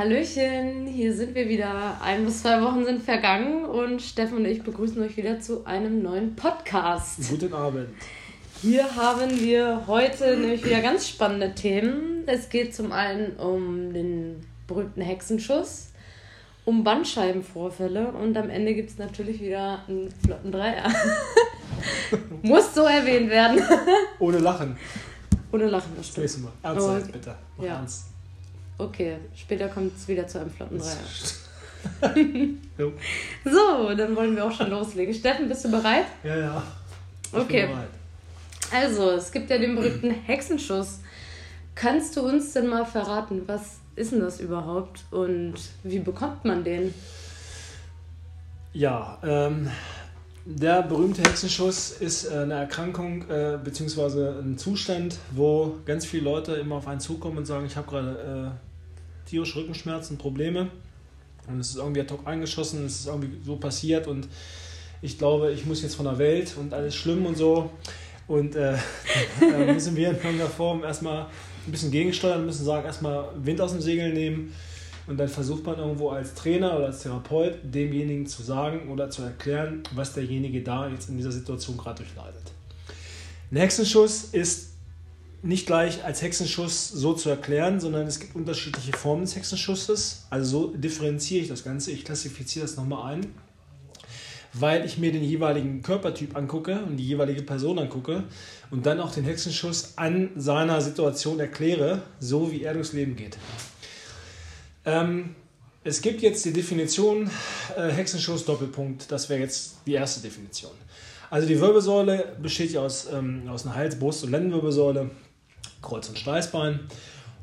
Hallöchen, hier sind wir wieder. Ein bis zwei Wochen sind vergangen und Steffen und ich begrüßen euch wieder zu einem neuen Podcast. Guten Abend. Hier haben wir heute nämlich wieder ganz spannende Themen. Es geht zum einen um den berühmten Hexenschuss, um Bandscheibenvorfälle und am Ende gibt es natürlich wieder einen flotten Dreier. Muss so erwähnt werden. Ohne Lachen. Ohne Lachen, das stimmt. Das nächste Mal. Ernst sein, oh, bitte. Mach ja. ernst. Okay, später kommt es wieder zu einem flotten Dreier. so, dann wollen wir auch schon loslegen. Steffen, bist du bereit? Ja, ja. Ich okay. Also, es gibt ja den berühmten Hexenschuss. Kannst du uns denn mal verraten, was ist denn das überhaupt und wie bekommt man den? Ja, ähm, der berühmte Hexenschuss ist äh, eine Erkrankung äh, bzw. ein Zustand, wo ganz viele Leute immer auf einen zukommen und sagen, ich habe gerade äh, tierische Rückenschmerzen, Probleme und es ist irgendwie ad hoc eingeschossen, es ist irgendwie so passiert und ich glaube, ich muss jetzt von der Welt und alles schlimm und so. Und äh, da müssen wir in irgendeiner Form erstmal ein bisschen gegensteuern, müssen sagen, erstmal Wind aus dem Segel nehmen und dann versucht man irgendwo als Trainer oder als Therapeut demjenigen zu sagen oder zu erklären, was derjenige da jetzt in dieser Situation gerade durchleidet. Ein Hexenschuss ist nicht gleich als Hexenschuss so zu erklären, sondern es gibt unterschiedliche Formen des Hexenschusses. Also so differenziere ich das Ganze, ich klassifiziere das nochmal ein, weil ich mir den jeweiligen Körpertyp angucke und die jeweilige Person angucke und dann auch den Hexenschuss an seiner Situation erkläre, so wie er durchs Leben geht. Ähm, es gibt jetzt die Definition äh, Hexenschuss Doppelpunkt. Das wäre jetzt die erste Definition. Also die Wirbelsäule besteht ja aus, ähm, aus einer Hals-, Brust- und Lendenwirbelsäule, Kreuz- und Steißbein.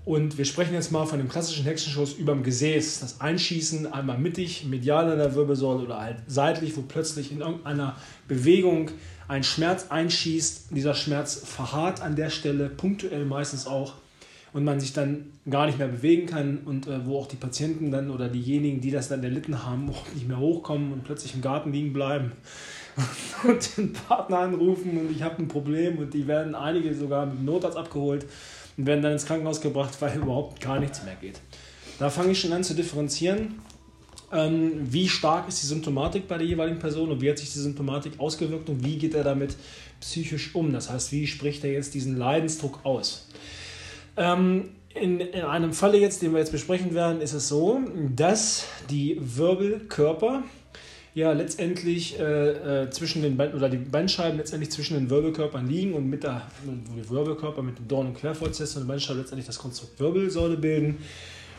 Und wir sprechen jetzt mal von dem klassischen Hexenschuss über dem Gesäß. Das Einschießen einmal mittig, medial an der Wirbelsäule oder halt seitlich, wo plötzlich in irgendeiner Bewegung ein Schmerz einschießt. Dieser Schmerz verharrt an der Stelle, punktuell meistens auch und man sich dann gar nicht mehr bewegen kann und äh, wo auch die Patienten dann oder diejenigen, die das dann erlitten haben, auch nicht mehr hochkommen und plötzlich im Garten liegen bleiben und den Partner anrufen und ich habe ein Problem und die werden einige sogar mit dem Notarzt abgeholt und werden dann ins Krankenhaus gebracht, weil überhaupt gar nichts mehr geht. Da fange ich schon an zu differenzieren. Ähm, wie stark ist die Symptomatik bei der jeweiligen Person und wie hat sich die Symptomatik ausgewirkt und wie geht er damit psychisch um? Das heißt, wie spricht er jetzt diesen Leidensdruck aus? Ähm, in, in, einem Falle jetzt, den wir jetzt besprechen werden, ist es so, dass die Wirbelkörper ja letztendlich äh, äh, zwischen den Bein, oder die Bandscheiben letztendlich zwischen den Wirbelkörpern liegen und mit der wo die Wirbelkörper mit dem Dorn- und Querfortsätze und der Bandscheibe letztendlich das Konstrukt Wirbelsäule bilden.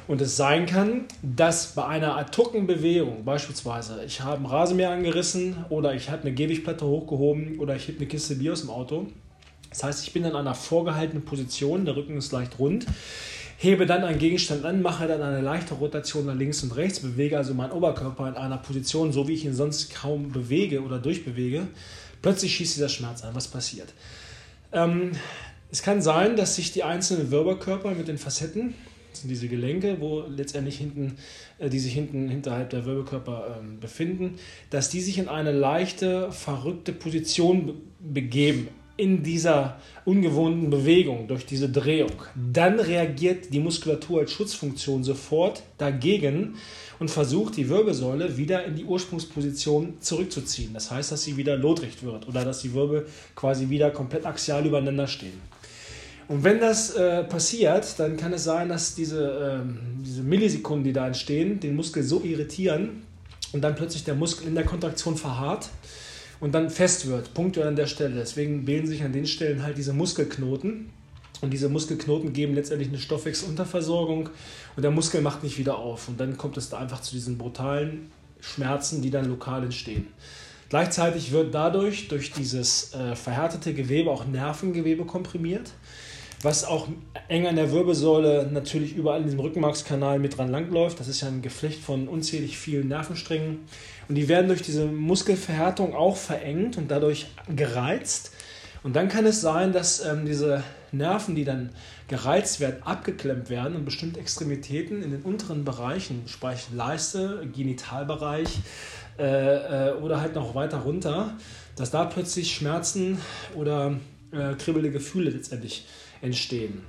Und es sein kann, dass bei einer ad Bewegung, beispielsweise, ich habe ein Rasenmäher angerissen oder ich habe eine Gehwegplatte hochgehoben oder ich heb eine Kiste Bier aus dem Auto, das heißt, ich bin in einer vorgehaltenen Position, der Rücken ist leicht rund, hebe dann einen Gegenstand an, mache dann eine leichte Rotation nach links und rechts, bewege also meinen Oberkörper in einer Position, so wie ich ihn sonst kaum bewege oder durchbewege. Plötzlich schießt dieser Schmerz an. Was passiert? Ähm, es kann sein, dass sich die einzelnen Wirbelkörper mit den Facetten, das sind diese Gelenke, wo letztendlich hinten, äh, die sich hinten hinterhalb der Wirbelkörper ähm, befinden, dass die sich in eine leichte, verrückte Position begeben in dieser ungewohnten Bewegung, durch diese Drehung, dann reagiert die Muskulatur als Schutzfunktion sofort dagegen und versucht die Wirbelsäule wieder in die Ursprungsposition zurückzuziehen. Das heißt, dass sie wieder lotrecht wird oder dass die Wirbel quasi wieder komplett axial übereinander stehen. Und wenn das äh, passiert, dann kann es sein, dass diese, äh, diese Millisekunden, die da entstehen, den Muskel so irritieren und dann plötzlich der Muskel in der Kontraktion verharrt und dann fest wird, punktuell an der Stelle. Deswegen bilden sich an den Stellen halt diese Muskelknoten. Und diese Muskelknoten geben letztendlich eine Stoffwechselunterversorgung und der Muskel macht nicht wieder auf. Und dann kommt es da einfach zu diesen brutalen Schmerzen, die dann lokal entstehen. Gleichzeitig wird dadurch, durch dieses äh, verhärtete Gewebe, auch Nervengewebe komprimiert was auch eng an der Wirbelsäule natürlich überall in diesem Rückenmarkskanal mit dran langläuft. Das ist ja ein Geflecht von unzählig vielen Nervensträngen. Und die werden durch diese Muskelverhärtung auch verengt und dadurch gereizt. Und dann kann es sein, dass ähm, diese Nerven, die dann gereizt werden, abgeklemmt werden und bestimmte Extremitäten in den unteren Bereichen, sprich Leiste, Genitalbereich äh, äh, oder halt noch weiter runter, dass da plötzlich Schmerzen oder äh, kribbelnde Gefühle letztendlich entstehen.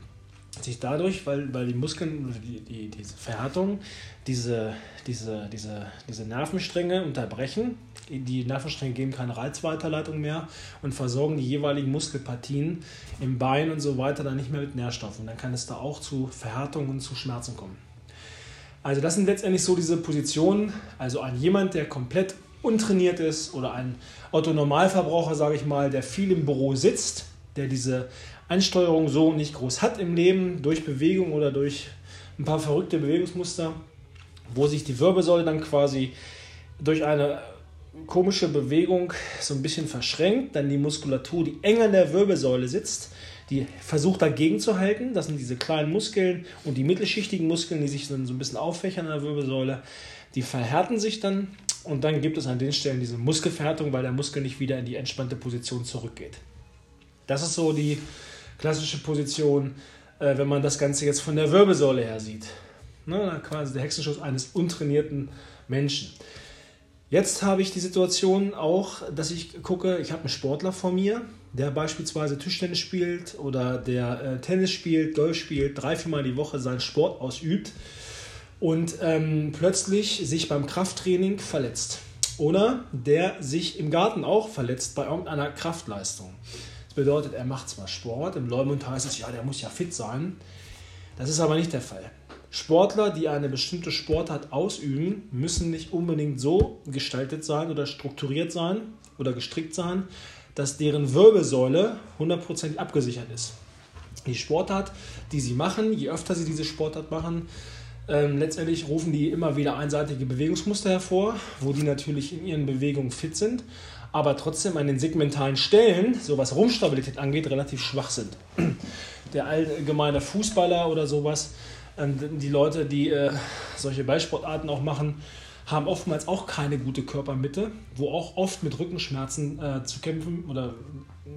Sich dadurch, weil, weil die Muskeln, die, die, diese Verhärtung, diese, diese, diese, diese Nervenstränge unterbrechen. Die Nervenstränge geben keine Reizweiterleitung mehr und versorgen die jeweiligen Muskelpartien im Bein und so weiter dann nicht mehr mit Nährstoffen. Dann kann es da auch zu Verhärtungen und zu Schmerzen kommen. Also das sind letztendlich so diese Positionen. Also ein jemand, der komplett untrainiert ist oder ein Otto-Normalverbraucher, sage ich mal, der viel im Büro sitzt, der diese Ansteuerung so nicht groß hat im Leben, durch Bewegung oder durch ein paar verrückte Bewegungsmuster, wo sich die Wirbelsäule dann quasi durch eine komische Bewegung so ein bisschen verschränkt, dann die Muskulatur, die eng an der Wirbelsäule sitzt, die versucht dagegen zu halten. Das sind diese kleinen Muskeln und die mittelschichtigen Muskeln, die sich dann so ein bisschen auffächern an der Wirbelsäule. Die verhärten sich dann und dann gibt es an den Stellen diese Muskelverhärtung, weil der Muskel nicht wieder in die entspannte Position zurückgeht. Das ist so die klassische Position, äh, wenn man das Ganze jetzt von der Wirbelsäule her sieht. Ne, quasi der Hexenschuss eines untrainierten Menschen. Jetzt habe ich die Situation auch, dass ich gucke, ich habe einen Sportler vor mir, der beispielsweise Tischtennis spielt oder der äh, Tennis spielt, Golf spielt, drei, viermal die Woche seinen Sport ausübt und ähm, plötzlich sich beim Krafttraining verletzt. Oder der sich im Garten auch verletzt bei irgendeiner Kraftleistung. Bedeutet, er macht zwar Sport, im Leumund heißt es, ja, der muss ja fit sein. Das ist aber nicht der Fall. Sportler, die eine bestimmte Sportart ausüben, müssen nicht unbedingt so gestaltet sein oder strukturiert sein oder gestrickt sein, dass deren Wirbelsäule hundertprozentig abgesichert ist. Die Sportart, die sie machen, je öfter sie diese Sportart machen, ähm, letztendlich rufen die immer wieder einseitige Bewegungsmuster hervor, wo die natürlich in ihren Bewegungen fit sind, aber trotzdem an den segmentalen Stellen, so was Rumpfstabilität angeht, relativ schwach sind. Der allgemeine Fußballer oder sowas, ähm, die Leute, die äh, solche Ballsportarten auch machen, haben oftmals auch keine gute Körpermitte, wo auch oft mit Rückenschmerzen äh, zu kämpfen oder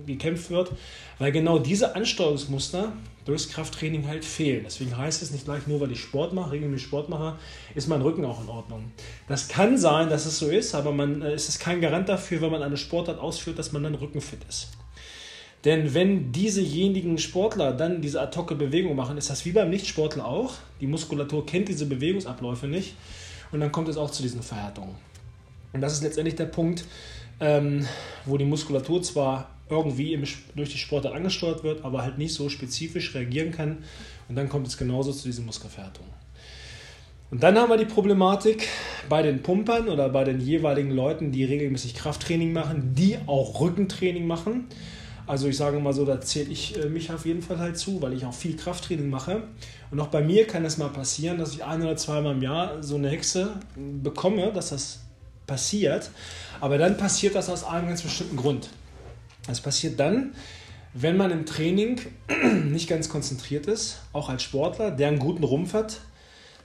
gekämpft wird, weil genau diese Ansteuerungsmuster durchs Krafttraining halt fehlen. Deswegen heißt es nicht gleich nur, weil ich Sport mache, regelmäßig Sport mache, ist mein Rücken auch in Ordnung. Das kann sein, dass es so ist, aber man, äh, es ist kein Garant dafür, wenn man eine Sportart ausführt, dass man dann rückenfit ist. Denn wenn diesejenigen Sportler dann diese ad hoc Bewegung machen, ist das wie beim Nichtsportler auch. Die Muskulatur kennt diese Bewegungsabläufe nicht und dann kommt es auch zu diesen Verhärtungen. Und das ist letztendlich der Punkt, ähm, wo die Muskulatur zwar irgendwie im, durch die Sportart angesteuert wird, aber halt nicht so spezifisch reagieren kann. Und dann kommt es genauso zu diesen Muskelverhärtungen. Und dann haben wir die Problematik bei den Pumpern oder bei den jeweiligen Leuten, die regelmäßig Krafttraining machen, die auch Rückentraining machen. Also ich sage mal so, da zähle ich äh, mich auf jeden Fall halt zu, weil ich auch viel Krafttraining mache. Und auch bei mir kann es mal passieren, dass ich ein oder zweimal im Jahr so eine Hexe bekomme, dass das passiert. Aber dann passiert das aus einem ganz bestimmten Grund. Das passiert dann, wenn man im Training nicht ganz konzentriert ist, auch als Sportler, der einen guten Rumpf hat,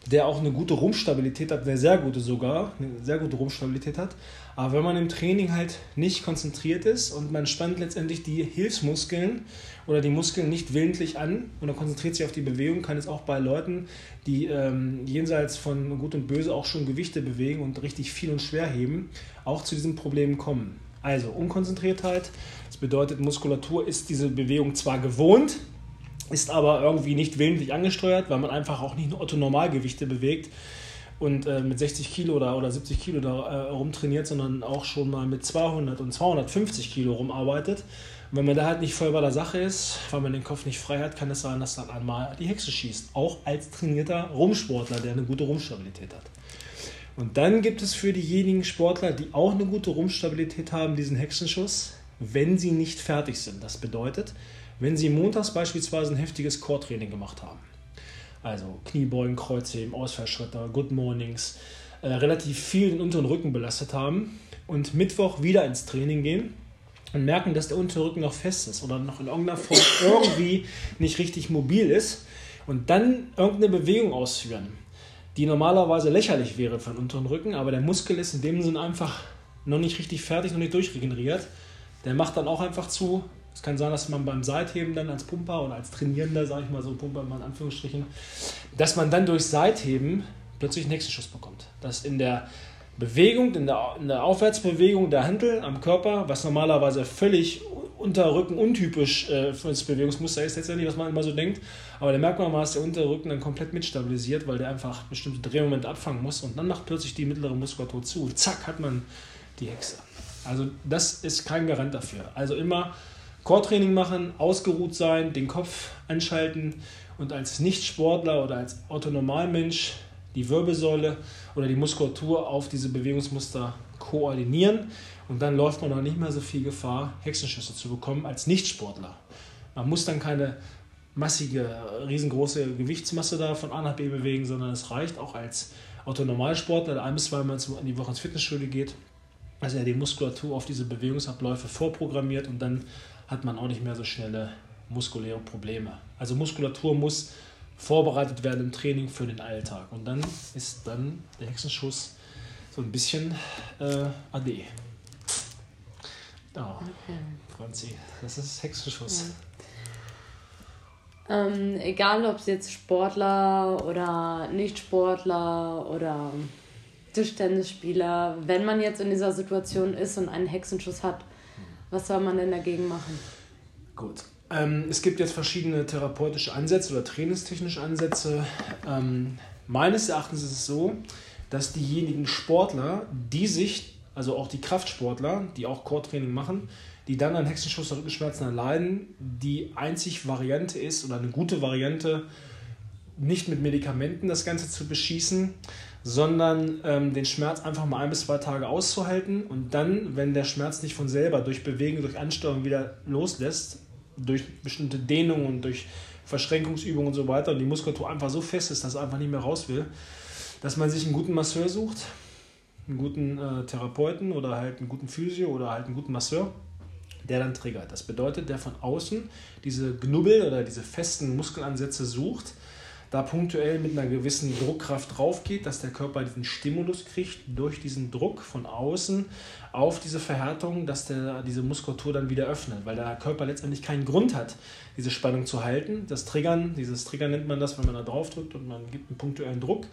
der auch eine gute Rumpfstabilität hat, eine sehr gute sogar, eine sehr gute Rumpfstabilität hat. Aber wenn man im Training halt nicht konzentriert ist und man spannt letztendlich die Hilfsmuskeln oder die Muskeln nicht willentlich an und konzentriert sich auf die Bewegung, kann es auch bei Leuten, die ähm, jenseits von Gut und Böse auch schon Gewichte bewegen und richtig viel und schwer heben, auch zu diesen Problemen kommen. Also Unkonzentriertheit, das bedeutet, Muskulatur ist diese Bewegung zwar gewohnt, ist aber irgendwie nicht willentlich angesteuert, weil man einfach auch nicht Otto-Normalgewichte bewegt und äh, mit 60 Kilo oder, oder 70 Kilo da äh, rumtrainiert, sondern auch schon mal mit 200 und 250 Kilo rumarbeitet. Und wenn man da halt nicht voll bei der Sache ist, weil man den Kopf nicht frei hat, kann es sein, dass dann einmal die Hexe schießt. Auch als trainierter Rumsportler, der eine gute Rumstabilität hat. Und dann gibt es für diejenigen Sportler, die auch eine gute Rumstabilität haben, diesen Hexenschuss, wenn sie nicht fertig sind. Das bedeutet, wenn Sie montags beispielsweise ein heftiges Core-Training gemacht haben, also Kniebeugen, Kreuzheben, Ausfallschritte, Good Mornings, äh, relativ viel den unteren Rücken belastet haben und Mittwoch wieder ins Training gehen und merken, dass der untere Rücken noch fest ist oder noch in irgendeiner Form irgendwie nicht richtig mobil ist und dann irgendeine Bewegung ausführen, die normalerweise lächerlich wäre für den unteren Rücken, aber der Muskel ist in dem Sinn einfach noch nicht richtig fertig, noch nicht durchregeneriert. Der macht dann auch einfach zu, es kann sein, dass man beim Seitheben dann als Pumper oder als Trainierender, sage ich mal so Pumper in Anführungsstrichen, dass man dann durch Seitheben plötzlich einen Hexenschuss bekommt. Dass in der Bewegung, in der, in der Aufwärtsbewegung der Handel am Körper, was normalerweise völlig Unterrücken untypisch äh, für das Bewegungsmuster ist letztendlich, was man immer so denkt. Aber da merkt man mal, dass der Unterrücken dann komplett mitstabilisiert, weil der einfach bestimmte Drehmomente abfangen muss und dann macht plötzlich die mittlere Muskulatur zu zack hat man die Hexe. Also das ist kein Garant dafür. Also immer Core-Training machen, ausgeruht sein, den Kopf anschalten und als Nicht-Sportler oder als Autonormalmensch die Wirbelsäule oder die Muskulatur auf diese Bewegungsmuster koordinieren und dann läuft man auch nicht mehr so viel Gefahr, Hexenschüsse zu bekommen als Nichtsportler. Man muss dann keine massige, riesengroße Gewichtsmasse da von A nach B bewegen, sondern es reicht auch als Autonormalsportler, der ein bis zweimal in die Woche ins Fitnessstudio geht, also er die Muskulatur auf diese Bewegungsabläufe vorprogrammiert und dann hat man auch nicht mehr so schnelle muskuläre Probleme. Also Muskulatur muss vorbereitet werden im Training für den Alltag und dann ist dann der Hexenschuss so ein bisschen äh, AD. Oh, okay. Franzi, das ist Hexenschuss. Ja. Ähm, egal, ob es jetzt Sportler oder Nicht-Sportler oder Tischtennisspieler, wenn man jetzt in dieser Situation ist und einen Hexenschuss hat, was soll man denn dagegen machen? Gut. Ähm, es gibt jetzt verschiedene therapeutische Ansätze oder trainingstechnische Ansätze. Ähm, meines Erachtens ist es so, dass diejenigen Sportler, die sich also auch die Kraftsportler, die auch Core-Training machen, die dann an Hexenschuss oder Rückenschmerzen erleiden, die einzig Variante ist oder eine gute Variante, nicht mit Medikamenten das Ganze zu beschießen, sondern ähm, den Schmerz einfach mal ein bis zwei Tage auszuhalten und dann, wenn der Schmerz nicht von selber durch Bewegen, durch Ansteuerung wieder loslässt, durch bestimmte Dehnungen und durch Verschränkungsübungen und so weiter und die Muskulatur einfach so fest ist, dass er einfach nicht mehr raus will, dass man sich einen guten Masseur sucht, einen guten äh, Therapeuten oder halt einen guten Physio oder halt einen guten Masseur, der dann triggert. Das bedeutet, der von außen diese Knubbel oder diese festen Muskelansätze sucht, da punktuell mit einer gewissen Druckkraft drauf geht, dass der Körper diesen Stimulus kriegt durch diesen Druck von außen auf diese Verhärtung, dass der diese Muskulatur dann wieder öffnet, weil der Körper letztendlich keinen Grund hat, diese Spannung zu halten. Das Triggern, dieses Triggern nennt man das, wenn man da drauf drückt und man gibt einen punktuellen Druck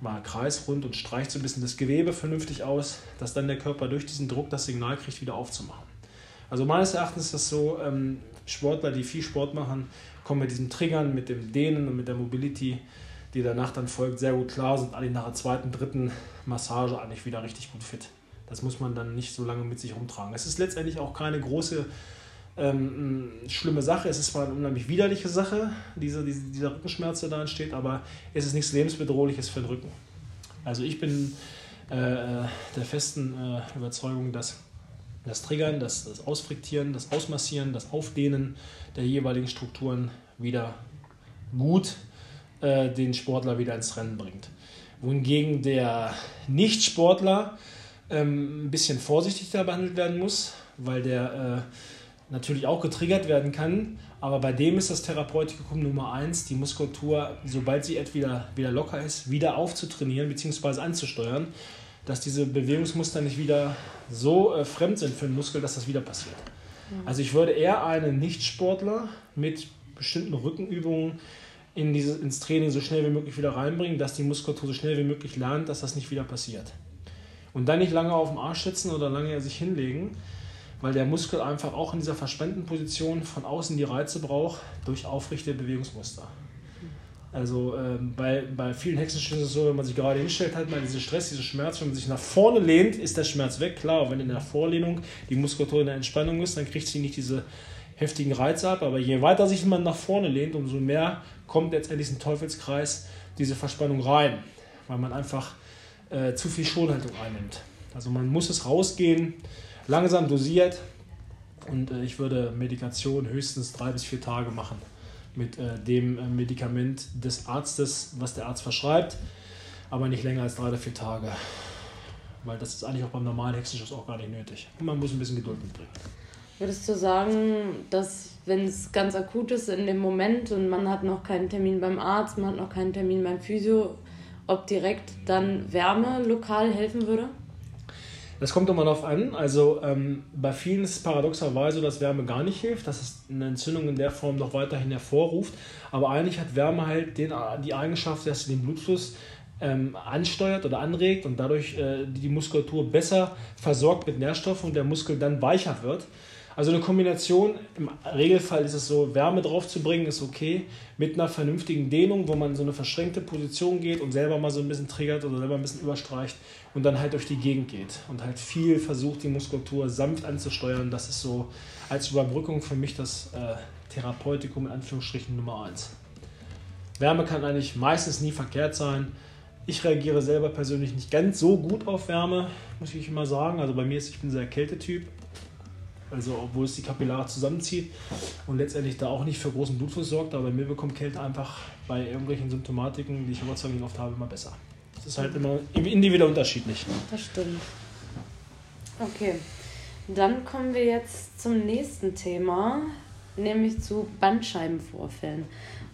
mal kreisrund und streicht so ein bisschen das Gewebe vernünftig aus, dass dann der Körper durch diesen Druck das Signal kriegt, wieder aufzumachen. Also meines Erachtens ist das so, ähm, Sportler, die viel Sport machen, kommen mit diesen Triggern, mit dem Dehnen und mit der Mobility, die danach dann folgt, sehr gut klar, sind alle nach der zweiten, dritten Massage eigentlich wieder richtig gut fit. Das muss man dann nicht so lange mit sich rumtragen. Es ist letztendlich auch keine große ähm, schlimme Sache. Es ist zwar eine unheimlich widerliche Sache, diese, diese, dieser Rückenschmerz, der da entsteht, aber es ist nichts Lebensbedrohliches für den Rücken. Also ich bin äh, der festen äh, Überzeugung, dass das Triggern, das, das Ausfriktieren, das Ausmassieren, das Aufdehnen der jeweiligen Strukturen wieder gut äh, den Sportler wieder ins Rennen bringt. Wohingegen der Nicht-Sportler ähm, ein bisschen vorsichtiger behandelt werden muss, weil der äh, natürlich auch getriggert werden kann. Aber bei dem ist das Therapeutikum Nummer eins, die Muskulatur, sobald sie wieder, wieder locker ist, wieder aufzutrainieren bzw. anzusteuern, dass diese Bewegungsmuster nicht wieder so äh, fremd sind für den Muskel, dass das wieder passiert. Mhm. Also ich würde eher einen Nichtsportler mit bestimmten Rückenübungen in dieses, ins Training so schnell wie möglich wieder reinbringen, dass die Muskulatur so schnell wie möglich lernt, dass das nicht wieder passiert. Und dann nicht lange auf dem Arsch sitzen oder lange sich hinlegen, weil der Muskel einfach auch in dieser verspannten Position von außen die Reize braucht durch aufrichtete Bewegungsmuster. Also ähm, bei, bei vielen Hexenschüssen ist es so, wenn man sich gerade hinstellt, hat man diesen Stress, diesen Schmerz. Wenn man sich nach vorne lehnt, ist der Schmerz weg. Klar, wenn in der Vorlehnung die Muskulatur in der Entspannung ist, dann kriegt sie nicht diese heftigen Reize ab. Aber je weiter sich man nach vorne lehnt, umso mehr kommt letztendlich ein Teufelskreis diese Verspannung rein, weil man einfach äh, zu viel Schonhaltung einnimmt. Also man muss es rausgehen, langsam dosiert und äh, ich würde Medikation höchstens drei bis vier Tage machen mit äh, dem äh, Medikament des Arztes, was der Arzt verschreibt, aber nicht länger als drei oder vier Tage, weil das ist eigentlich auch beim normalen Hexenschuss auch gar nicht nötig. Man muss ein bisschen Geduld mitbringen. Würdest du sagen, dass wenn es ganz akut ist in dem Moment und man hat noch keinen Termin beim Arzt, man hat noch keinen Termin beim Physio, ob direkt dann Wärme lokal helfen würde? Das kommt immer darauf an. Also ähm, bei vielen ist es paradoxerweise so, dass Wärme gar nicht hilft, dass es eine Entzündung in der Form noch weiterhin hervorruft. Aber eigentlich hat Wärme halt den, die Eigenschaft, dass sie den Blutfluss ähm, ansteuert oder anregt und dadurch äh, die Muskulatur besser versorgt mit Nährstoffen und der Muskel dann weicher wird. Also eine Kombination, im Regelfall ist es so, Wärme drauf zu bringen, ist okay, mit einer vernünftigen Dehnung, wo man so eine verschränkte Position geht und selber mal so ein bisschen triggert oder selber ein bisschen überstreicht und dann halt durch die Gegend geht und halt viel versucht, die Muskulatur sanft anzusteuern. Das ist so als Überbrückung für mich das äh, Therapeutikum in Anführungsstrichen Nummer 1. Wärme kann eigentlich meistens nie verkehrt sein. Ich reagiere selber persönlich nicht ganz so gut auf Wärme, muss ich immer sagen. Also bei mir ist, ich bin sehr Kältetyp. Also obwohl es die Kapillare zusammenzieht und letztendlich da auch nicht für großen Blutfluss sorgt, aber bei mir bekommt Kälte einfach bei irgendwelchen Symptomatiken, die ich sei Dank oft habe, immer besser. Das ist halt immer individuell unterschiedlich. Das stimmt. Okay, dann kommen wir jetzt zum nächsten Thema, nämlich zu Bandscheibenvorfällen.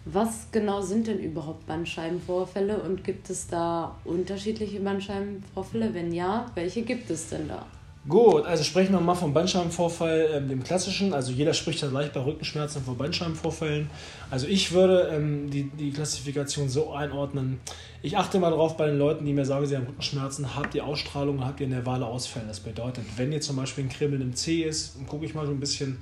Was genau sind denn überhaupt Bandscheibenvorfälle und gibt es da unterschiedliche Bandscheibenvorfälle? Wenn ja, welche gibt es denn da? Gut, also sprechen wir mal vom Bandscheibenvorfall, ähm, dem klassischen. Also jeder spricht ja gleich bei Rückenschmerzen von Bandscheibenvorfällen. Also ich würde ähm, die, die Klassifikation so einordnen. Ich achte mal darauf bei den Leuten, die mir sagen, sie haben Rückenschmerzen, habt ihr Ausstrahlung, habt ihr nervale Ausfälle. Das bedeutet, wenn ihr zum Beispiel ein Kribbeln im C ist, gucke ich mal so ein bisschen,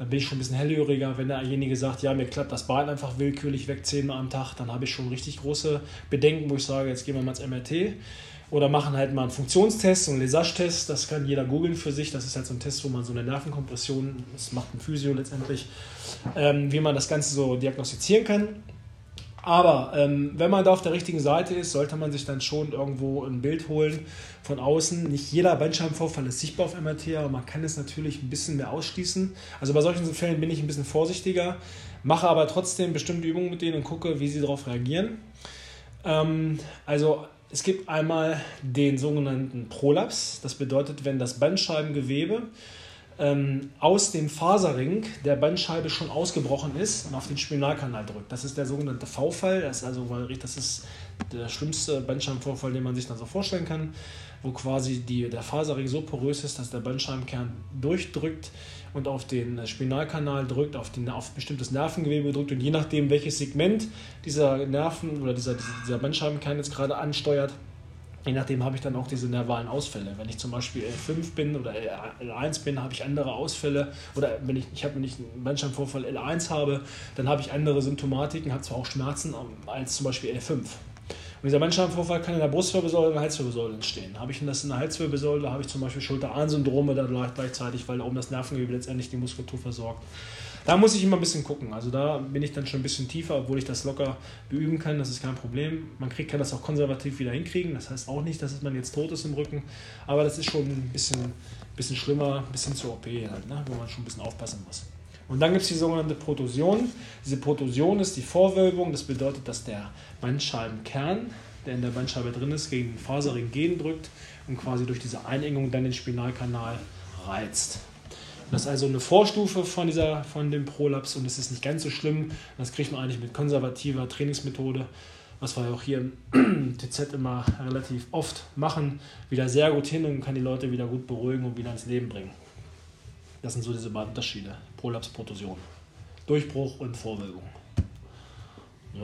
dann bin ich schon ein bisschen hellhöriger. Wenn derjenige sagt, ja, mir klappt das Bein einfach willkürlich weg zehnmal am Tag, dann habe ich schon richtig große Bedenken, wo ich sage, jetzt gehen wir mal ins MRT. Oder machen halt mal einen Funktionstest, einen Lesage-Test, das kann jeder googeln für sich. Das ist halt so ein Test, wo man so eine Nervenkompression, das macht ein Physio letztendlich, ähm, wie man das Ganze so diagnostizieren kann. Aber ähm, wenn man da auf der richtigen Seite ist, sollte man sich dann schon irgendwo ein Bild holen von außen. Nicht jeder Bandscheibenvorfall ist sichtbar auf MRT, aber man kann es natürlich ein bisschen mehr ausschließen. Also bei solchen Fällen bin ich ein bisschen vorsichtiger, mache aber trotzdem bestimmte Übungen mit denen und gucke, wie sie darauf reagieren. Ähm, also es gibt einmal den sogenannten Prolaps. Das bedeutet, wenn das Bandscheibengewebe ähm, aus dem Faserring der Bandscheibe schon ausgebrochen ist und auf den Spinalkanal drückt. Das ist der sogenannte V-Fall. Das ist also, das ist der schlimmste Bandscheibenvorfall, den man sich dann so vorstellen kann, wo quasi die, der Faserring so porös ist, dass der Bandscheibenkern durchdrückt und auf den Spinalkanal drückt, auf, den, auf bestimmtes Nervengewebe drückt und je nachdem, welches Segment dieser Nerven oder dieser, dieser Bandscheibenkern jetzt gerade ansteuert, Je nachdem habe ich dann auch diese nervalen Ausfälle. Wenn ich zum Beispiel L5 bin oder L1 bin, habe ich andere Ausfälle. Oder wenn ich, ich habe, wenn ich einen Bandscheibenvorfall L1 habe, dann habe ich andere Symptomatiken, habe zwar auch Schmerzen als zum Beispiel L5. Dieser Bandscheibenvorfall kann in der Brustwirbelsäule und der Halswirbelsäule entstehen. Habe ich das in der Halswirbelsäule, habe ich zum Beispiel Schulter-Arm-Syndrome dann gleichzeitig, weil oben das Nervengewebe letztendlich die Muskulatur versorgt. Da muss ich immer ein bisschen gucken. Also da bin ich dann schon ein bisschen tiefer, obwohl ich das locker beüben kann. Das ist kein Problem. Man kriegt, kann das auch konservativ wieder hinkriegen. Das heißt auch nicht, dass man jetzt tot ist im Rücken. Aber das ist schon ein bisschen, bisschen schlimmer, ein bisschen zur OP halt, ne? wo man schon ein bisschen aufpassen muss. Und dann gibt es die sogenannte Protusion. Diese Protusion ist die Vorwölbung. Das bedeutet, dass der Bandscheibenkern, der in der Bandscheibe drin ist, gegen den Faserring drückt und quasi durch diese Einengung dann den Spinalkanal reizt. Das ist also eine Vorstufe von, dieser, von dem Prolaps und es ist nicht ganz so schlimm. Das kriegt man eigentlich mit konservativer Trainingsmethode, was wir auch hier im TZ immer relativ oft machen, wieder sehr gut hin und kann die Leute wieder gut beruhigen und wieder ins Leben bringen. Das sind so diese beiden Unterschiede. Prolaps, Protusion. Durchbruch und Vorwölbung. Ja.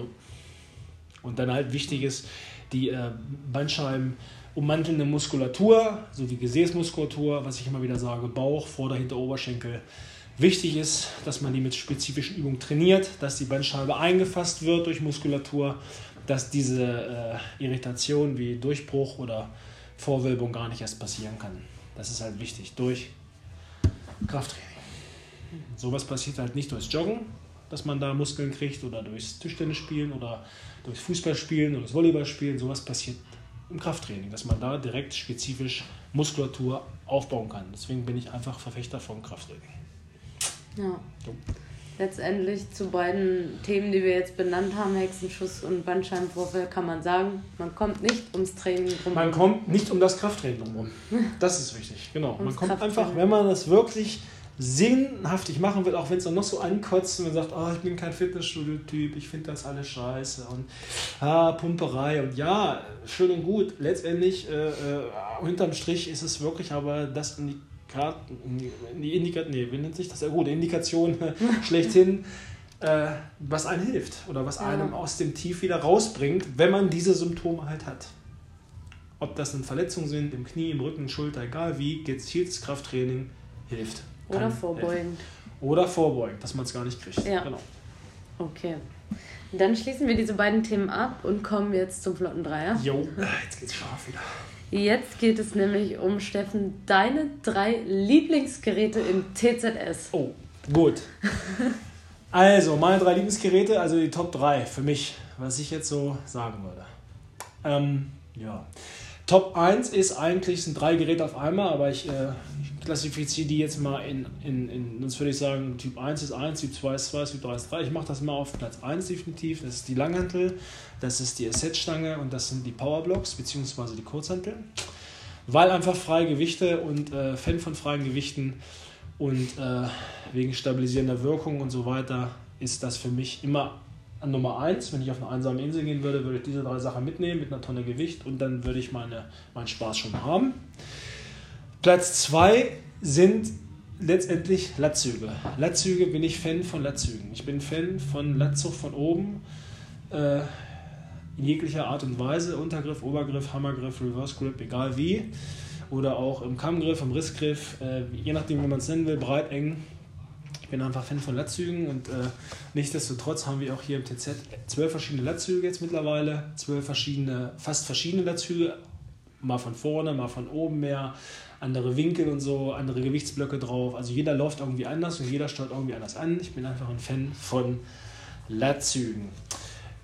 Und dann halt wichtig ist, die äh, Bandscheiben ummantelnde Muskulatur, sowie Gesäßmuskulatur, was ich immer wieder sage, Bauch, Vorder-, Hinter-, Oberschenkel. Wichtig ist, dass man die mit spezifischen Übungen trainiert, dass die Bandscheibe eingefasst wird durch Muskulatur, dass diese äh, Irritation wie Durchbruch oder Vorwölbung gar nicht erst passieren kann. Das ist halt wichtig durch Krafttraining. Sowas passiert halt nicht durchs Joggen, dass man da Muskeln kriegt oder durchs Tischtennisspielen oder durchs Fußballspielen oder das Volleyballspielen. Sowas passiert im Krafttraining, dass man da direkt spezifisch Muskulatur aufbauen kann. Deswegen bin ich einfach Verfechter von Krafttraining. Ja. So. Letztendlich zu beiden Themen, die wir jetzt benannt haben, Hexenschuss und Bandscheibenvorfall, kann man sagen, man kommt nicht ums Training drum. Man kommt nicht um das Krafttraining drum. Das ist wichtig, genau. man kommt einfach, wenn man das wirklich sinnhaftig machen will, auch wenn es dann noch so ankotzt und man sagt, oh, ich bin kein Fitnessstudio-Typ, ich finde das alles scheiße und ah, Pumperei und ja, schön und gut. Letztendlich, äh, äh, hinterm Strich ist es wirklich aber das Indikat, die Indikat, nee, wie nennt sich das? Ja gut, Indikation schlechthin. äh, was einem hilft oder was einem aus dem Tief wieder rausbringt, wenn man diese Symptome halt hat. Ob das dann Verletzungen sind, im Knie, im Rücken, Schulter, egal wie, gezieltes Krafttraining hilft. Oder vorbeugend. Helfen. Oder vorbeugend, dass man es gar nicht kriegt. Ja. Genau. Okay. Dann schließen wir diese beiden Themen ab und kommen jetzt zum Flotten Dreier. Jo, jetzt geht's scharf wieder. Jetzt geht es nämlich um Steffen, deine drei Lieblingsgeräte im TZS. Oh, gut. also, meine drei Lieblingsgeräte, also die Top 3 für mich, was ich jetzt so sagen würde. Ähm, ja. Top 1 ist eigentlich, sind drei Geräte auf einmal, aber ich, äh, klassifiziere die jetzt mal in, in, in, sonst würde ich sagen, Typ 1 ist 1, Typ 2 ist 2, Typ 3 ist 3. Ich mache das mal auf Platz 1 definitiv. Das ist die Langhantel, das ist die Asset-Stange und das sind die Powerblocks bzw. die Kurzhantel. Weil einfach freie Gewichte und äh, Fan von freien Gewichten und äh, wegen stabilisierender Wirkung und so weiter ist das für mich immer Nummer 1. Wenn ich auf eine einsame Insel gehen würde, würde ich diese drei Sachen mitnehmen mit einer Tonne Gewicht und dann würde ich meine, meinen Spaß schon haben. Platz 2 sind letztendlich Latzüge. Latzüge bin ich Fan von Latzügen. Ich bin Fan von Latzug von oben. Äh, in jeglicher Art und Weise. Untergriff, Obergriff, Hammergriff, Reverse Grip, egal wie. Oder auch im Kammgriff, im Rissgriff, äh, je nachdem, wie man es nennen will, breit, eng, bin einfach Fan von Latzügen und äh, nichtsdestotrotz haben wir auch hier im TZ zwölf verschiedene Latzüge jetzt mittlerweile, zwölf verschiedene, fast verschiedene Latzüge, mal von vorne, mal von oben mehr, andere Winkel und so, andere Gewichtsblöcke drauf. Also jeder läuft irgendwie anders und jeder steuert irgendwie anders an. Ich bin einfach ein Fan von Latzügen.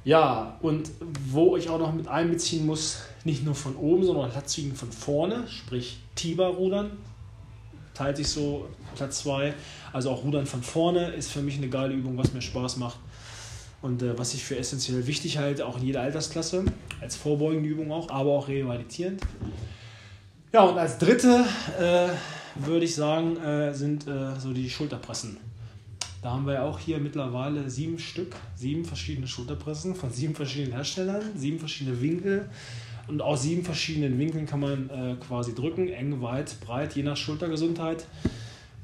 Ja, und wo ich auch noch mit einbeziehen muss, nicht nur von oben, sondern Latzügen von vorne, sprich Tiber-Rudern, teilt sich so Platz 2. Also auch Rudern von vorne ist für mich eine geile Übung, was mir Spaß macht. Und äh, was ich für essentiell wichtig halte, auch in jeder Altersklasse, als vorbeugende Übung auch, aber auch revalidierend. Ja, und als dritte äh, würde ich sagen, äh, sind äh, so die Schulterpressen. Da haben wir auch hier mittlerweile sieben Stück, sieben verschiedene Schulterpressen von sieben verschiedenen Herstellern, sieben verschiedene Winkel. Und aus sieben verschiedenen Winkeln kann man äh, quasi drücken, eng, weit, breit, je nach Schultergesundheit.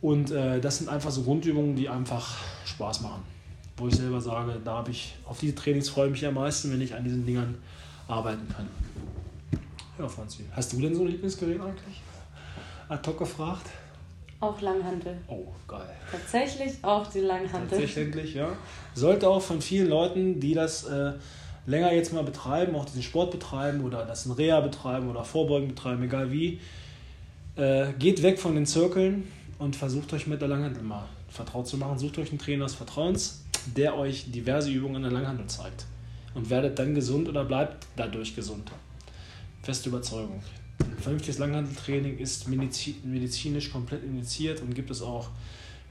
Und äh, das sind einfach so Grundübungen, die einfach Spaß machen. Wo ich selber sage, da habe ich auf diese Trainings freue ich mich am meisten, wenn ich an diesen Dingern arbeiten kann. Ja, Franzi, hast du denn so ein Lieblingsgerät eigentlich? Ad hoc gefragt. Auch Langhantel. Oh, geil. Tatsächlich auch die Langhantel. Tatsächlich, ja. Sollte auch von vielen Leuten, die das äh, länger jetzt mal betreiben, auch diesen Sport betreiben oder das in Reha betreiben oder Vorbeugen betreiben, egal wie, äh, geht weg von den Zirkeln und versucht euch mit der Langhandel mal vertraut zu machen. Sucht euch einen Trainer des Vertrauens, der euch diverse Übungen an der Langhandel zeigt. Und werdet dann gesund oder bleibt dadurch gesund. Feste Überzeugung. Ein vernünftiges Langhandeltraining ist medizinisch komplett indiziert und gibt es auch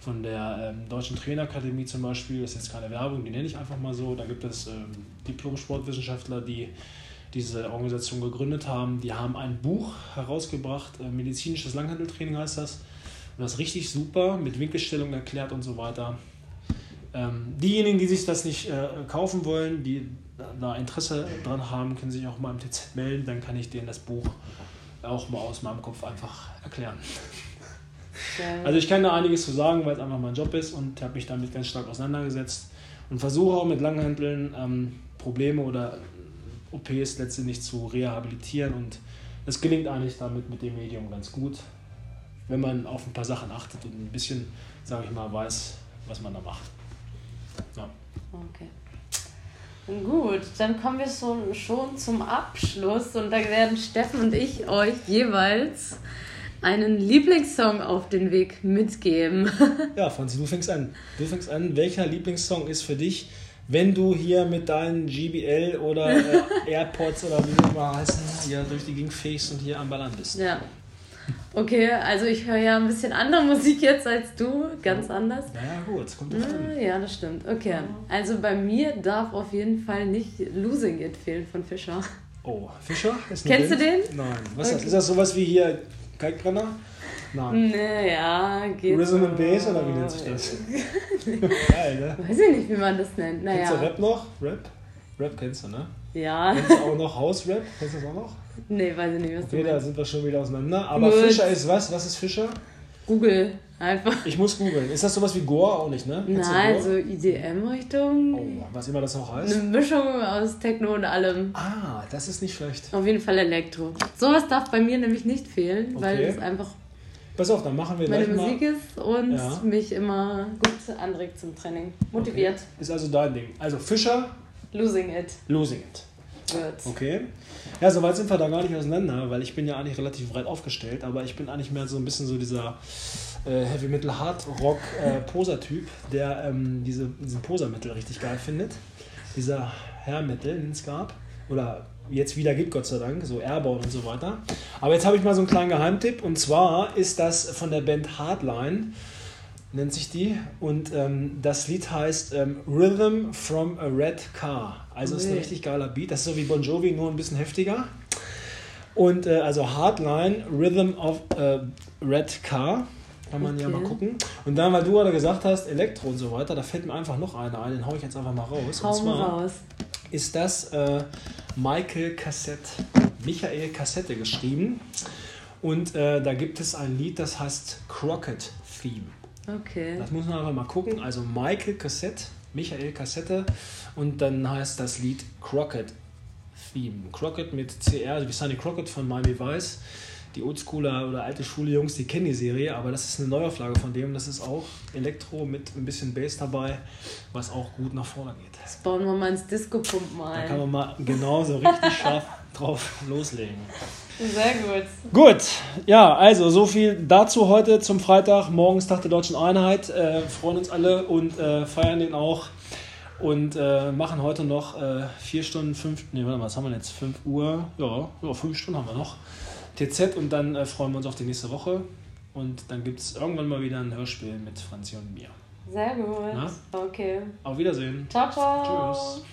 von der ähm, Deutschen Trainerakademie zum Beispiel, das ist jetzt keine Werbung, die nenne ich einfach mal so, da gibt es ähm, Diplom-Sportwissenschaftler, die diese Organisation gegründet haben. Die haben ein Buch herausgebracht, äh, medizinisches Langhandeltraining heißt das. Und das ist richtig super, mit Winkelstellung erklärt und so weiter. Ähm, diejenigen, die sich das nicht äh, kaufen wollen, die da Interesse dran haben, können sich auch mal im TZ melden, dann kann ich denen das Buch auch mal aus meinem Kopf einfach erklären. Okay. Also ich kann da einiges zu sagen, weil es einfach mein Job ist und habe mich damit ganz stark auseinandergesetzt und versuche auch mit Langhanteln ähm, Probleme oder OPs letztendlich zu rehabilitieren und es gelingt eigentlich damit mit dem Medium ganz gut wenn man auf ein paar Sachen achtet und ein bisschen, sage ich mal, weiß, was man da macht. Ja. Okay. Gut, dann kommen wir schon, schon zum Abschluss und da werden Steffen und ich euch jeweils einen Lieblingssong auf den Weg mitgeben. ja, Franzi, du fängst an. Du fängst an. Welcher Lieblingssong ist für dich, wenn du hier mit deinen GBL oder äh, AirPods oder wie sie immer heißen, hier durch die Gegend fähst und hier am Ballern bist? Ja, Okay, also ich höre ja ein bisschen andere Musik jetzt als du, ganz anders. Naja, gut, es kommt drauf an. Ja, das stimmt. Okay, also bei mir darf auf jeden Fall nicht Losing It fehlen von Fischer. Oh, Fischer? Kennst Band? du den? Nein. Was okay. ist, das? ist das sowas wie hier Kalkbrenner? Nein. Naja, geht Rhythm and Bass oder wie nennt sich das? Geil, ne? Weiß ich nicht, wie man das nennt. Naja. Kennst du Rap noch? Rap? Rap kennst du, ne? Ja. Kennst du auch noch House-Rap? Kennst du das auch noch? Nee, weiß ich nicht, was okay, du meinst. da sind wir schon wieder auseinander. Aber Gut. Fischer ist was? Was ist Fischer? Google einfach. Ich muss googeln. Ist das sowas wie Gore auch nicht, ne? Kennst Nein, so IDM-Richtung. Oh, was immer das auch heißt. Eine Mischung aus Techno und allem. Ah, das ist nicht schlecht. Auf jeden Fall Elektro. Sowas darf bei mir nämlich nicht fehlen, weil Okay. es einfach Pass auf, dann machen wir meine gleich Musik mal. ist und Ja. mich immer gut anregt zum Training. Motiviert. Ist also dein Ding. Also Fischer, Losing it losing it. wird. Okay. Ja, soweit sind wir da gar nicht auseinander, weil ich bin ja eigentlich relativ breit aufgestellt, aber ich bin eigentlich mehr so ein bisschen so dieser äh, Heavy Metal Hard Rock äh, Poser-Typ, der ähm, diese, diesen Poser-Metal richtig geil findet. Dieser Hair Metal, den es gab. Oder jetzt wieder gibt, Gott sei Dank, so Airborne und so weiter. Aber jetzt habe ich mal so einen kleinen Geheimtipp und zwar ist das von der Band Hardline, nennt sich die. Und ähm, das Lied heißt ähm, Rhythm from a Red Car. Also ist ein richtig geiler Beat. Das ist so wie Bon Jovi, nur ein bisschen heftiger. Und äh, also Hardline, Rhythm of a Red Car. Kann man ja Okay. mal gucken. Und dann, weil du gerade gesagt hast, Elektro und so weiter, da fällt mir einfach noch einer ein, den hau ich jetzt einfach mal raus. Hau und zwar raus. ist das äh, Michael Cassette. Michael Cassette geschrieben. Und äh, da gibt es ein Lied, das heißt Crockett Theme. Okay. Das muss man einfach mal gucken. Also Michael Cassette, Michael Cassette und dann heißt das Lied Crockett Theme. Crockett mit CR, also wie Sunny Crockett von Miami Vice. Die Oldschooler oder alte Schule-Jungs, die kennen die Serie, aber das ist eine Neuauflage von dem. Das ist auch Elektro mit ein bisschen Bass dabei, was auch gut nach vorne geht. Das bauen wir mal ins Disco-Pumpen Da kann man mal genauso richtig scharf drauf loslegen. Sehr gut. Gut, ja, also so viel dazu heute zum Freitag. Morgens Tag der Deutschen Einheit. Äh, freuen uns alle und äh, feiern den auch. Und äh, machen heute noch äh, vier Stunden, fünf, nee, warte mal, was haben wir jetzt? Fünf Uhr, ja, ja fünf Stunden haben wir noch. TZ und dann äh, freuen wir uns auf die nächste Woche. Und dann gibt es irgendwann mal wieder ein Hörspiel mit Franzi und mir. Sehr gut. Na? Okay. Auf Wiedersehen. Ciao, ciao. Tschüss.